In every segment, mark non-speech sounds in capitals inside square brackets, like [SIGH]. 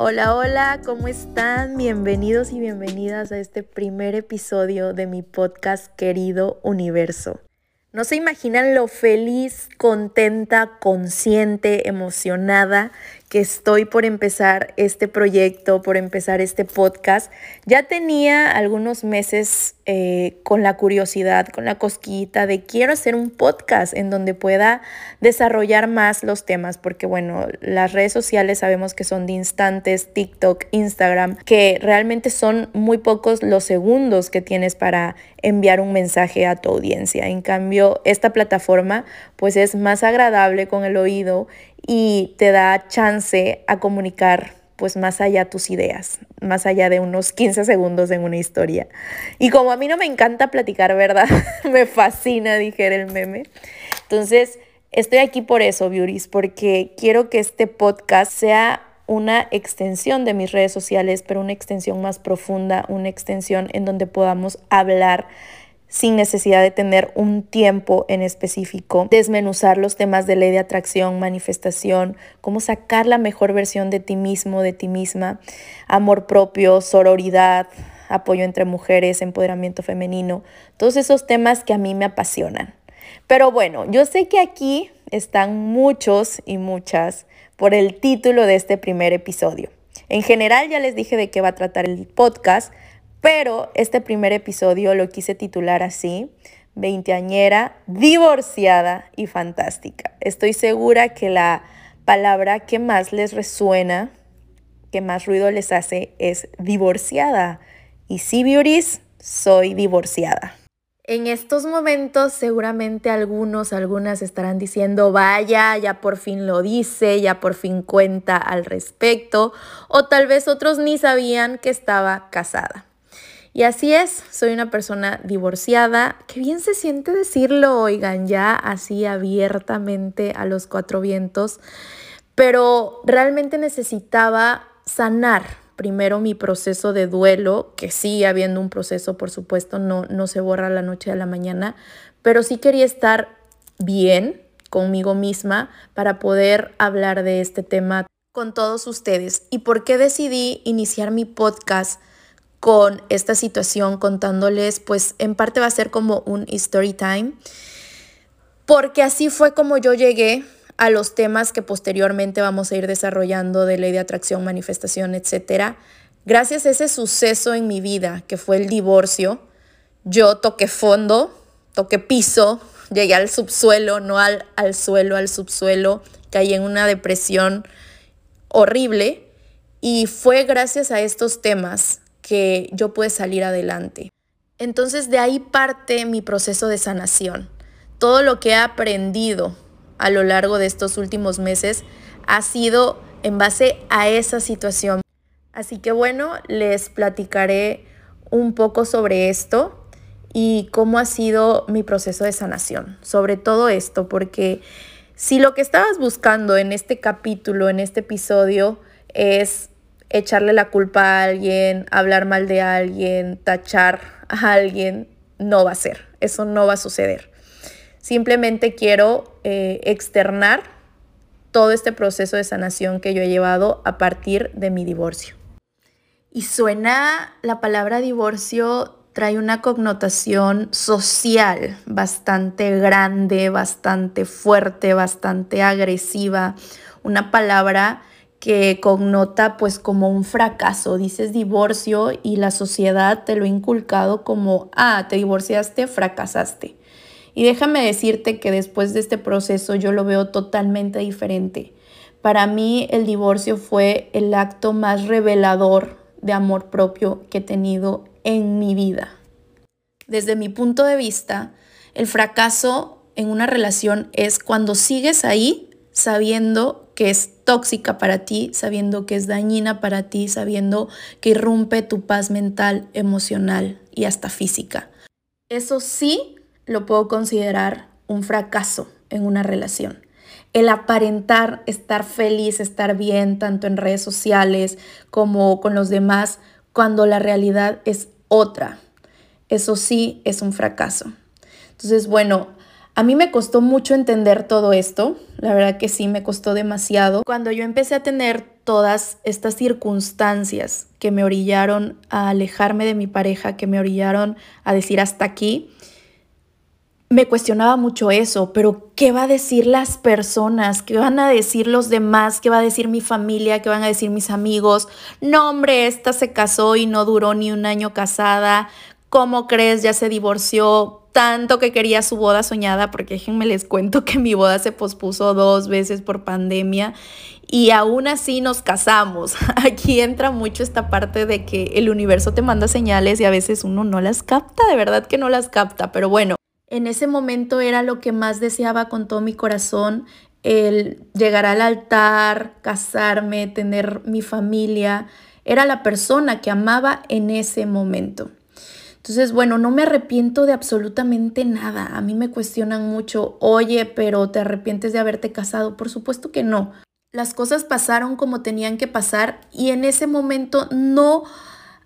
Hola, hola, ¿cómo están? Bienvenidos y bienvenidas a este primer episodio de mi podcast Querido Universo. No se imaginan lo feliz, contenta, consciente, emocionada que estoy por empezar este proyecto, por empezar este podcast. Ya tenía algunos meses eh, con la curiosidad, con la cosquillita de quiero hacer un podcast en donde pueda desarrollar más los temas, porque bueno, las redes sociales sabemos que son de instantes, TikTok, Instagram, que realmente son muy pocos los segundos que tienes para enviar un mensaje a tu audiencia. En cambio, esta plataforma pues es más agradable con el oído y te da chance a comunicar pues más allá tus ideas, más allá de unos 15 segundos en una historia. Y como a mí no me encanta platicar, ¿verdad? [LAUGHS] me fascina, dijera el meme. Entonces, estoy aquí por eso, Beauties, porque quiero que este podcast sea una extensión de mis redes sociales, pero una extensión más profunda, una extensión en donde podamos hablar sin necesidad de tener un tiempo en específico, desmenuzar los temas de ley de atracción, manifestación, cómo sacar la mejor versión de ti mismo, de ti misma, amor propio, sororidad, apoyo entre mujeres, empoderamiento femenino, todos esos temas que a mí me apasionan. Pero bueno, yo sé que aquí están muchos y muchas por el título de este primer episodio. En general ya les dije de qué va a tratar el podcast, pero este primer episodio lo quise titular así, veinteañera, divorciada y fantástica. Estoy segura que la palabra que más les resuena, que más ruido les hace, es divorciada. Y sí, beauties, soy divorciada. En estos momentos seguramente algunos, algunas estarán diciendo, vaya, ya por fin lo dice, ya por fin cuenta al respecto, o tal vez otros ni sabían que estaba casada. Y así es, soy una persona divorciada. Qué bien se siente decirlo, oigan, ya así abiertamente a los cuatro vientos. Pero realmente necesitaba sanar primero mi proceso de duelo, que sigue habiendo un proceso, por supuesto, no, no se borra la noche a la mañana, pero sí quería estar bien conmigo misma para poder hablar de este tema con todos ustedes. ¿Y por qué decidí iniciar mi podcast? Con esta situación, contándoles, pues en parte va a ser como un story time, porque así fue como yo llegué a los temas que posteriormente vamos a ir desarrollando de ley de atracción, manifestación, etc. Gracias a ese suceso en mi vida, que fue el divorcio, yo toqué fondo, toqué piso, llegué al subsuelo, no al, al suelo, al subsuelo, caí en una depresión horrible y fue gracias a estos temas que yo pude salir adelante. Entonces de ahí parte mi proceso de sanación. Todo lo que he aprendido a lo largo de estos últimos meses ha sido en base a esa situación. Así que bueno, les platicaré un poco sobre esto y cómo ha sido mi proceso de sanación, sobre todo esto, porque si lo que estabas buscando en este capítulo, en este episodio, es echarle la culpa a alguien, hablar mal de alguien, tachar a alguien, no va a ser, eso no va a suceder. Simplemente quiero eh, externar todo este proceso de sanación que yo he llevado a partir de mi divorcio. Y suena la palabra divorcio trae una connotación social bastante grande, bastante fuerte, bastante agresiva, una palabra que connota pues como un fracaso. Dices divorcio y la sociedad te lo ha inculcado como, ah, te divorciaste, fracasaste. Y déjame decirte que después de este proceso yo lo veo totalmente diferente. Para mí el divorcio fue el acto más revelador de amor propio que he tenido en mi vida. Desde mi punto de vista, el fracaso en una relación es cuando sigues ahí sabiendo que es tóxica para ti, sabiendo que es dañina para ti, sabiendo que irrumpe tu paz mental, emocional y hasta física. Eso sí lo puedo considerar un fracaso en una relación. El aparentar estar feliz, estar bien, tanto en redes sociales como con los demás, cuando la realidad es otra. Eso sí es un fracaso. Entonces, bueno, A mí me costó mucho entender todo esto, la verdad que sí, me costó demasiado. Cuando yo empecé a tener todas estas circunstancias que me orillaron a alejarme de mi pareja, que me orillaron a decir hasta aquí, me cuestionaba mucho eso, pero ¿qué va a decir las personas? ¿Qué van a decir los demás? ¿Qué va a decir mi familia? ¿Qué van a decir mis amigos? No, hombre, esta se casó y no duró ni un año casada. ¿Cómo crees? Ya se divorció tanto que quería su boda soñada, porque déjenme les cuento que mi boda se pospuso dos veces por pandemia y aún así nos casamos. [LAUGHS] Aquí entra mucho esta parte de que el universo te manda señales y a veces uno no las capta, de verdad que no las capta, pero bueno, en ese momento era lo que más deseaba con todo mi corazón, el llegar al altar, casarme, tener mi familia. Era la persona que amaba en ese momento. Entonces, bueno, no me arrepiento de absolutamente nada. A mí me cuestionan mucho, oye, pero ¿te arrepientes de haberte casado? Por supuesto que no. Las cosas pasaron como tenían que pasar y en ese momento no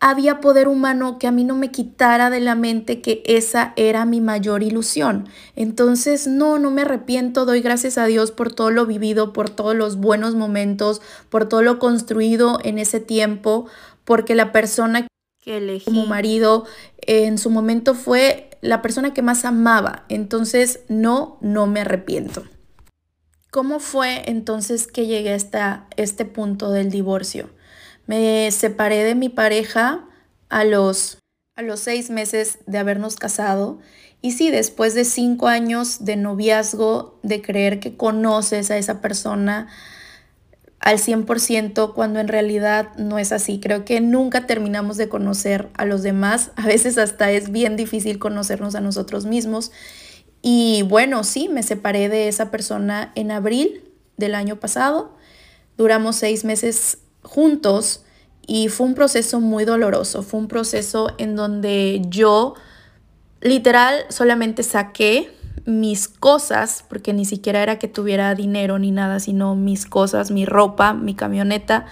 había poder humano que a mí no me quitara de la mente que esa era mi mayor ilusión. Entonces, no, no me arrepiento, doy gracias a Dios por todo lo vivido, por todos los buenos momentos, por todo lo construido en ese tiempo, porque la persona que elegí como marido en su momento fue la persona que más amaba. Entonces, no, no me arrepiento. ¿Cómo fue entonces que llegué hasta este punto del divorcio? Me separé de mi pareja a los, a los seis meses de habernos casado. Y sí, después de cinco años de noviazgo, de creer que conoces a esa persona al 100% cuando en realidad no es así. Creo que nunca terminamos de conocer a los demás. [LAUGHS] A veces hasta es bien difícil conocernos a nosotros mismos. Y bueno, sí, me separé de esa persona en abril del año pasado. Duramos seis meses juntos y fue un proceso muy doloroso, fue un proceso en donde yo literal solamente saqué mis cosas, porque ni siquiera era que tuviera dinero ni nada, sino mis cosas, mi ropa, mi camioneta,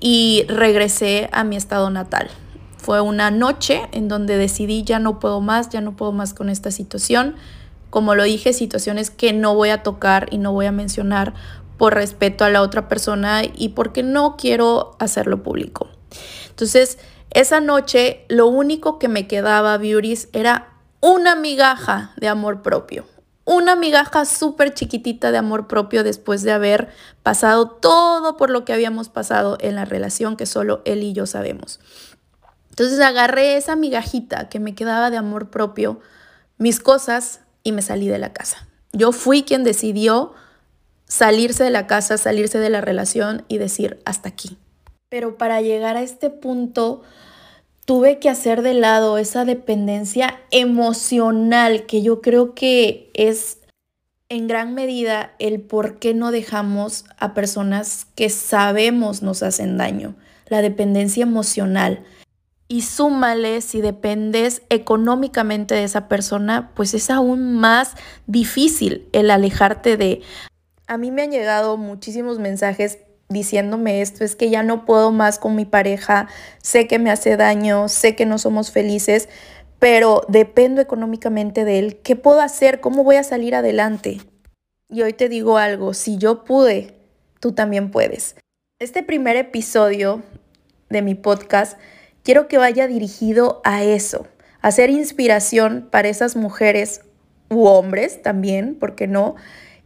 y regresé a mi estado natal. Fue una noche en donde decidí ya no puedo más, ya no puedo más con esta situación. Como lo dije, situaciones que no voy a tocar y no voy a mencionar por respeto a la otra persona y porque no quiero hacerlo público. Entonces, esa noche lo único que me quedaba, Beauties, era una migaja de amor propio. Una migaja súper chiquitita de amor propio después de haber pasado todo por lo que habíamos pasado en la relación que solo él y yo sabemos. Entonces agarré esa migajita que me quedaba de amor propio, mis cosas y me salí de la casa. Yo fui quien decidió salirse de la casa, salirse de la relación y decir hasta aquí. Pero para llegar a este punto tuve que hacer de lado esa dependencia emocional que yo creo que es en gran medida el por qué no dejamos a personas que sabemos nos hacen daño, la dependencia emocional. Y súmale, si dependes económicamente de esa persona, pues es aún más difícil el alejarte de a mí me han llegado muchísimos mensajes diciéndome esto, es que ya no puedo más con mi pareja, sé que me hace daño, sé que no somos felices, pero dependo económicamente de él. ¿Qué puedo hacer? ¿Cómo voy a salir adelante? Y hoy te digo algo, si yo pude, tú también puedes. Este primer episodio de mi podcast quiero que vaya dirigido a eso, a ser inspiración para esas mujeres u hombres también, ¿por qué no?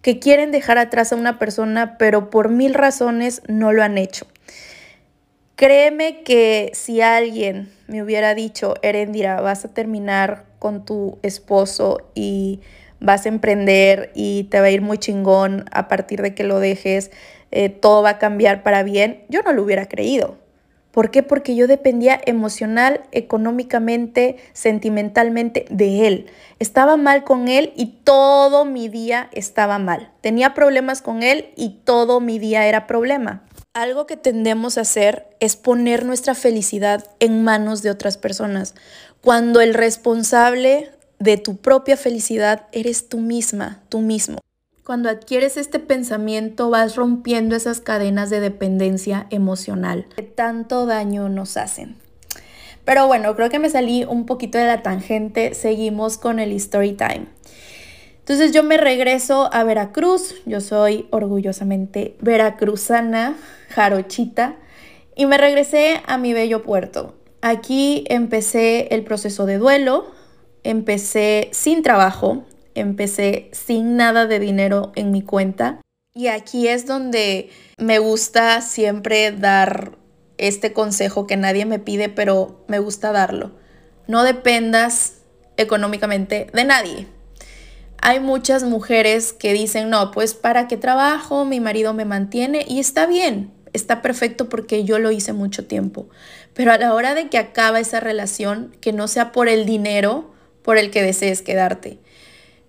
Que quieren dejar atrás a una persona, pero por mil razones no lo han hecho. Créeme que si alguien me hubiera dicho, Erendira, vas a terminar con tu esposo y vas a emprender y te va a ir muy chingón a partir de que lo dejes, eh, todo va a cambiar para bien, yo no lo hubiera creído. ¿Por qué? Porque yo dependía emocional, económicamente, sentimentalmente de él. Estaba mal con él y todo mi día estaba mal. Tenía problemas con él y todo mi día era problema. Algo que tendemos a hacer es poner nuestra felicidad en manos de otras personas, cuando el responsable de tu propia felicidad eres tú misma, tú mismo. Cuando adquieres este pensamiento vas rompiendo esas cadenas de dependencia emocional que tanto daño nos hacen. Pero bueno, creo que me salí un poquito de la tangente. Seguimos con el story time. Entonces yo me regreso a Veracruz, yo soy orgullosamente veracruzana, jarochita, y me regresé a mi bello puerto. Aquí empecé el proceso de duelo, empecé sin trabajo, empecé sin nada de dinero en mi cuenta. Y aquí es donde me gusta siempre dar este consejo que nadie me pide, pero me gusta darlo. No dependas económicamente de nadie. Hay muchas mujeres que dicen, no, pues para qué trabajo, mi marido me mantiene y está bien, está perfecto porque yo lo hice mucho tiempo. Pero a la hora de que acaba esa relación, que no sea por el dinero por el que desees quedarte.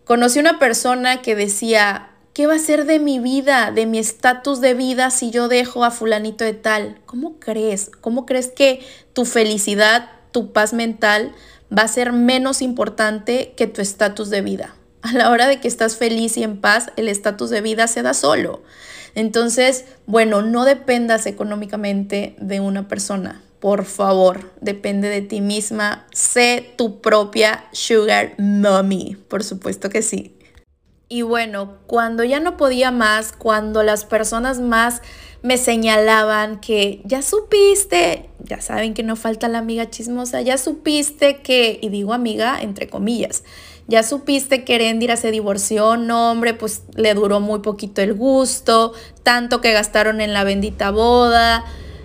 Conocí una persona que decía, ¿qué va a ser de mi vida, de mi estatus de vida si yo dejo a fulanito de tal? ¿Cómo crees? ¿Cómo crees que tu felicidad, tu paz mental va a ser menos importante que tu estatus de vida. A la hora de que estás feliz y en paz, el estatus de vida se da solo. Entonces, bueno, no dependas económicamente de una persona. Por favor, depende de ti misma. Sé tu propia sugar mommy. Por supuesto que sí. Y bueno, cuando ya no podía más, cuando las personas más me señalaban que ya supiste, ya saben que no falta la amiga chismosa, ya supiste que, y digo amiga entre comillas, ya supiste que Erendira se divorció, no hombre, pues le duró muy poquito el gusto, tanto que gastaron en la bendita boda,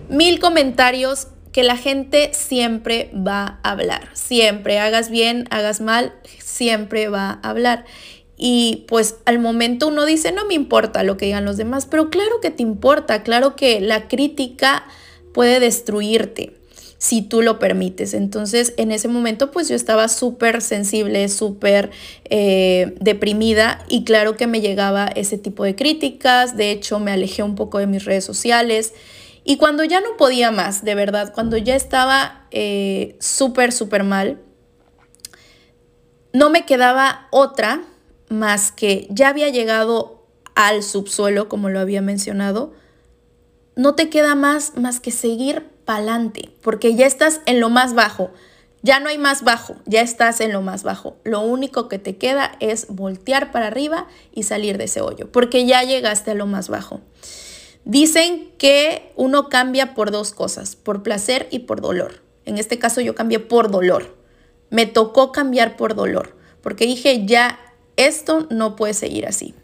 mil comentarios que la gente siempre va a hablar, siempre, hagas bien, hagas mal, siempre va a hablar. Y pues al momento uno dice, no me importa lo que digan los demás, pero claro que te importa, claro que la crítica puede destruirte si tú lo permites. Entonces en ese momento pues yo estaba súper sensible, súper eh, deprimida y claro que me llegaba ese tipo de críticas, de hecho me alejé un poco de mis redes sociales. Y cuando ya no podía más, de verdad, cuando ya estaba eh, súper, súper mal, no me quedaba otra más que ya había llegado al subsuelo, como lo había mencionado, no te queda más más que seguir pa'lante, porque ya estás en lo más bajo. Ya no hay más bajo, ya estás en lo más bajo. Lo único que te queda es voltear para arriba y salir de ese hoyo, porque ya llegaste a lo más bajo. Dicen que uno cambia por dos cosas, por placer y por dolor. En este caso yo cambié por dolor. Me tocó cambiar por dolor, porque dije, ya esto no puede seguir así.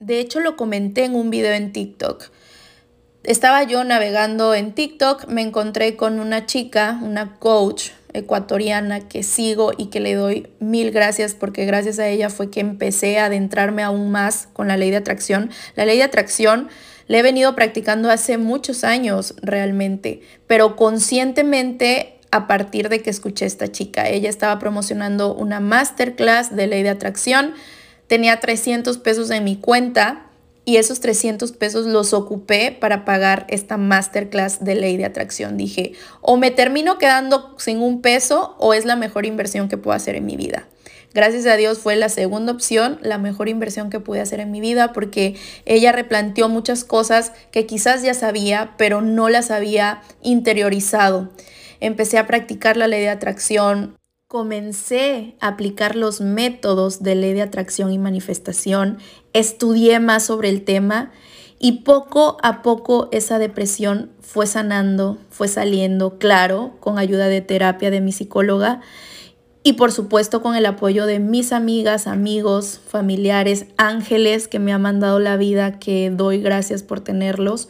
De hecho, lo comenté en un video en TikTok. Estaba yo navegando en TikTok, me encontré con una chica, una coach ecuatoriana que sigo y que le doy mil gracias porque gracias a ella fue que empecé a adentrarme aún más con la ley de atracción. La ley de atracción la he venido practicando hace muchos años realmente, pero conscientemente a partir de que escuché a esta chica. Ella estaba promocionando una masterclass de ley de atracción, tenía 300 pesos en mi cuenta y esos 300 pesos los ocupé para pagar esta masterclass de ley de atracción. Dije, o me termino quedando sin un peso o es la mejor inversión que puedo hacer en mi vida. Gracias a Dios fue la segunda opción, la mejor inversión que pude hacer en mi vida porque ella replanteó muchas cosas que quizás ya sabía, pero no las había interiorizado. Empecé a practicar la ley de atracción, comencé a aplicar los métodos de ley de atracción y manifestación, estudié más sobre el tema y poco a poco esa depresión fue sanando, fue saliendo, claro, con ayuda de terapia de mi psicóloga y por supuesto con el apoyo de mis amigas, amigos, familiares, ángeles que me han mandado la vida, que doy gracias por tenerlos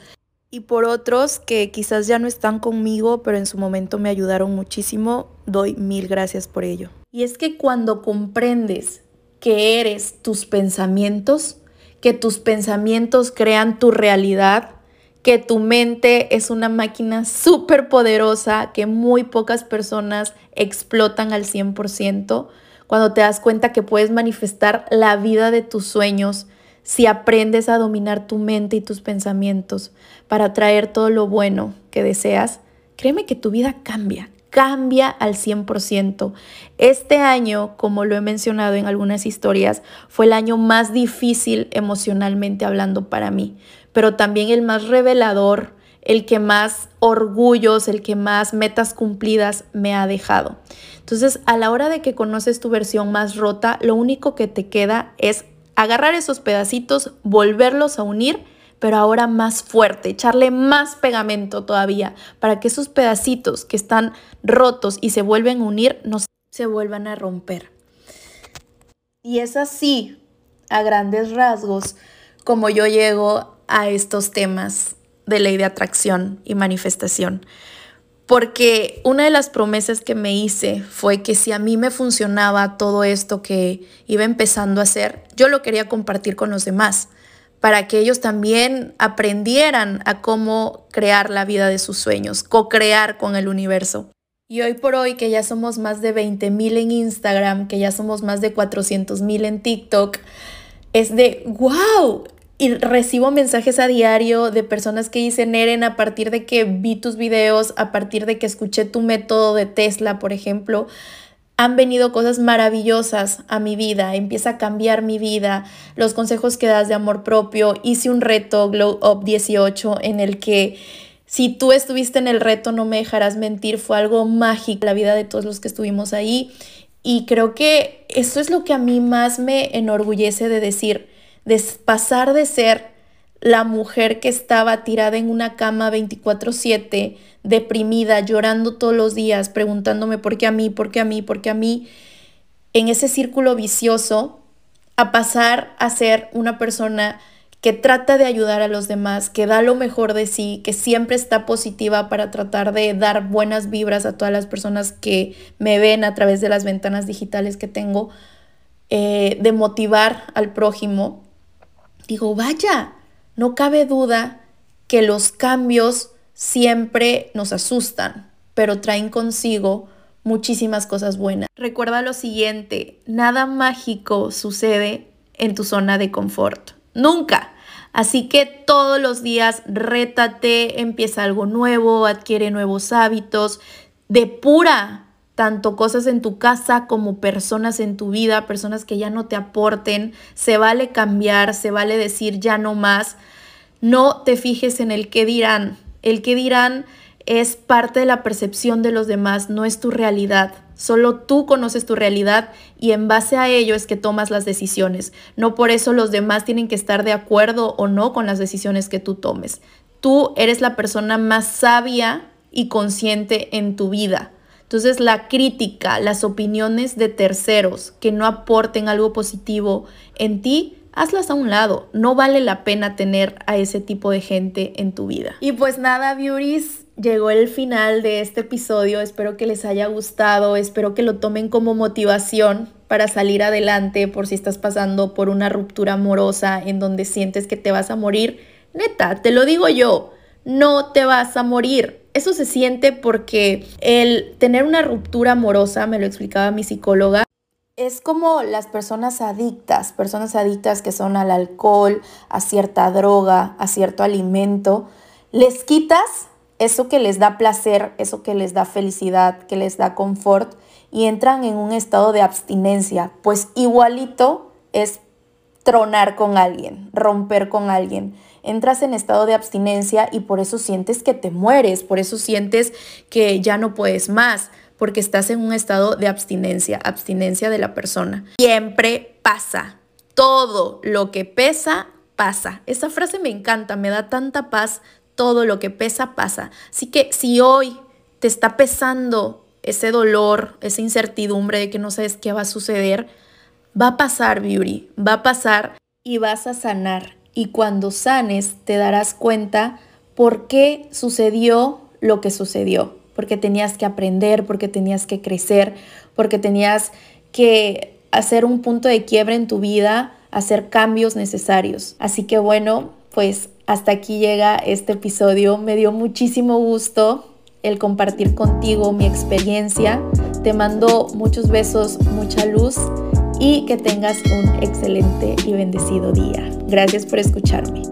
y por otros que quizás ya no están conmigo, pero en su momento me ayudaron muchísimo, doy mil gracias por ello. Y es que cuando comprendes que eres tus pensamientos, que tus pensamientos crean tu realidad, que tu mente es una máquina súper poderosa que muy pocas personas explotan al 100%, cuando te das cuenta que puedes manifestar la vida de tus sueños, si aprendes a dominar tu mente y tus pensamientos para atraer todo lo bueno que deseas, créeme que tu vida cambia, cambia al 100%. Este año, como lo he mencionado en algunas historias, fue el año más difícil emocionalmente hablando para mí, pero también el más revelador, el que más orgullos, el que más metas cumplidas me ha dejado. Entonces, a la hora de que conoces tu versión más rota, lo único que te queda es agarrar esos pedacitos, volverlos a unir, pero ahora más fuerte, echarle más pegamento todavía, para que esos pedacitos que están rotos y se vuelven a unir, no se vuelvan a romper. Y es así, a grandes rasgos, como yo llego a estos temas de ley de atracción y manifestación. Porque una de las promesas que me hice fue que si a mí me funcionaba todo esto que iba empezando a hacer, yo lo quería compartir con los demás, para que ellos también aprendieran a cómo crear la vida de sus sueños, co-crear con el universo. Y hoy por hoy, que ya somos más de 20 mil en Instagram, que ya somos más de 400 mil en TikTok, es de, wow, y recibo mensajes a diario de personas que dicen, Eren, a partir de que vi tus videos, a partir de que escuché tu método de Tesla, por ejemplo, han venido cosas maravillosas a mi vida, empieza a cambiar mi vida, los consejos que das de amor propio, hice un reto Glow Up 18 en el que si tú estuviste en el reto, no me dejarás mentir, fue algo mágico la vida de todos los que estuvimos ahí. Y creo que eso es lo que a mí más me enorgullece de decir, de pasar de ser la mujer que estaba tirada en una cama 24/7, deprimida, llorando todos los días, preguntándome por qué a mí, por qué a mí, por qué a mí, en ese círculo vicioso, a pasar a ser una persona que trata de ayudar a los demás, que da lo mejor de sí, que siempre está positiva para tratar de dar buenas vibras a todas las personas que me ven a través de las ventanas digitales que tengo, eh, de motivar al prójimo digo, vaya, no cabe duda que los cambios siempre nos asustan, pero traen consigo muchísimas cosas buenas. Recuerda lo siguiente, nada mágico sucede en tu zona de confort. Nunca. Así que todos los días rétate, empieza algo nuevo, adquiere nuevos hábitos, depura tanto cosas en tu casa como personas en tu vida, personas que ya no te aporten. Se vale cambiar, se vale decir ya no más. No te fijes en el que dirán. El que dirán es parte de la percepción de los demás, no es tu realidad. Solo tú conoces tu realidad y en base a ello es que tomas las decisiones. No por eso los demás tienen que estar de acuerdo o no con las decisiones que tú tomes. Tú eres la persona más sabia y consciente en tu vida. Entonces la crítica, las opiniones de terceros que no aporten algo positivo en ti, hazlas a un lado. No vale la pena tener a ese tipo de gente en tu vida. Y pues nada, beauties, llegó el final de este episodio. Espero que les haya gustado, espero que lo tomen como motivación para salir adelante por si estás pasando por una ruptura amorosa en donde sientes que te vas a morir. Neta, te lo digo yo, no te vas a morir eso se siente porque el tener una ruptura amorosa, me lo explicaba mi psicóloga, es como las personas adictas, personas adictas que son al alcohol, a cierta droga, a cierto alimento, les quitas eso que les da placer, eso que les da felicidad, que les da confort y entran en un estado de abstinencia, pues igualito es tronar con alguien, romper con alguien entras en estado de abstinencia y por eso sientes que te mueres, por eso sientes que ya no puedes más, porque estás en un estado de abstinencia, abstinencia de la persona. Siempre pasa, todo lo que pesa, pasa. Esa frase me encanta, me da tanta paz, todo lo que pesa, pasa. Así que si hoy te está pesando ese dolor, esa incertidumbre de que no sabes qué va a suceder, va a pasar, Beauty, va a pasar y vas a sanar y cuando sanes te darás cuenta por qué sucedió lo que sucedió, porque tenías que aprender, porque tenías que crecer, porque tenías que hacer un punto de quiebre en tu vida, hacer cambios necesarios. Así que bueno, pues hasta aquí llega este episodio. Me dio muchísimo gusto el compartir contigo mi experiencia. Te mando muchos besos, mucha luz y que tengas un excelente y bendecido día. Gracias por escucharme.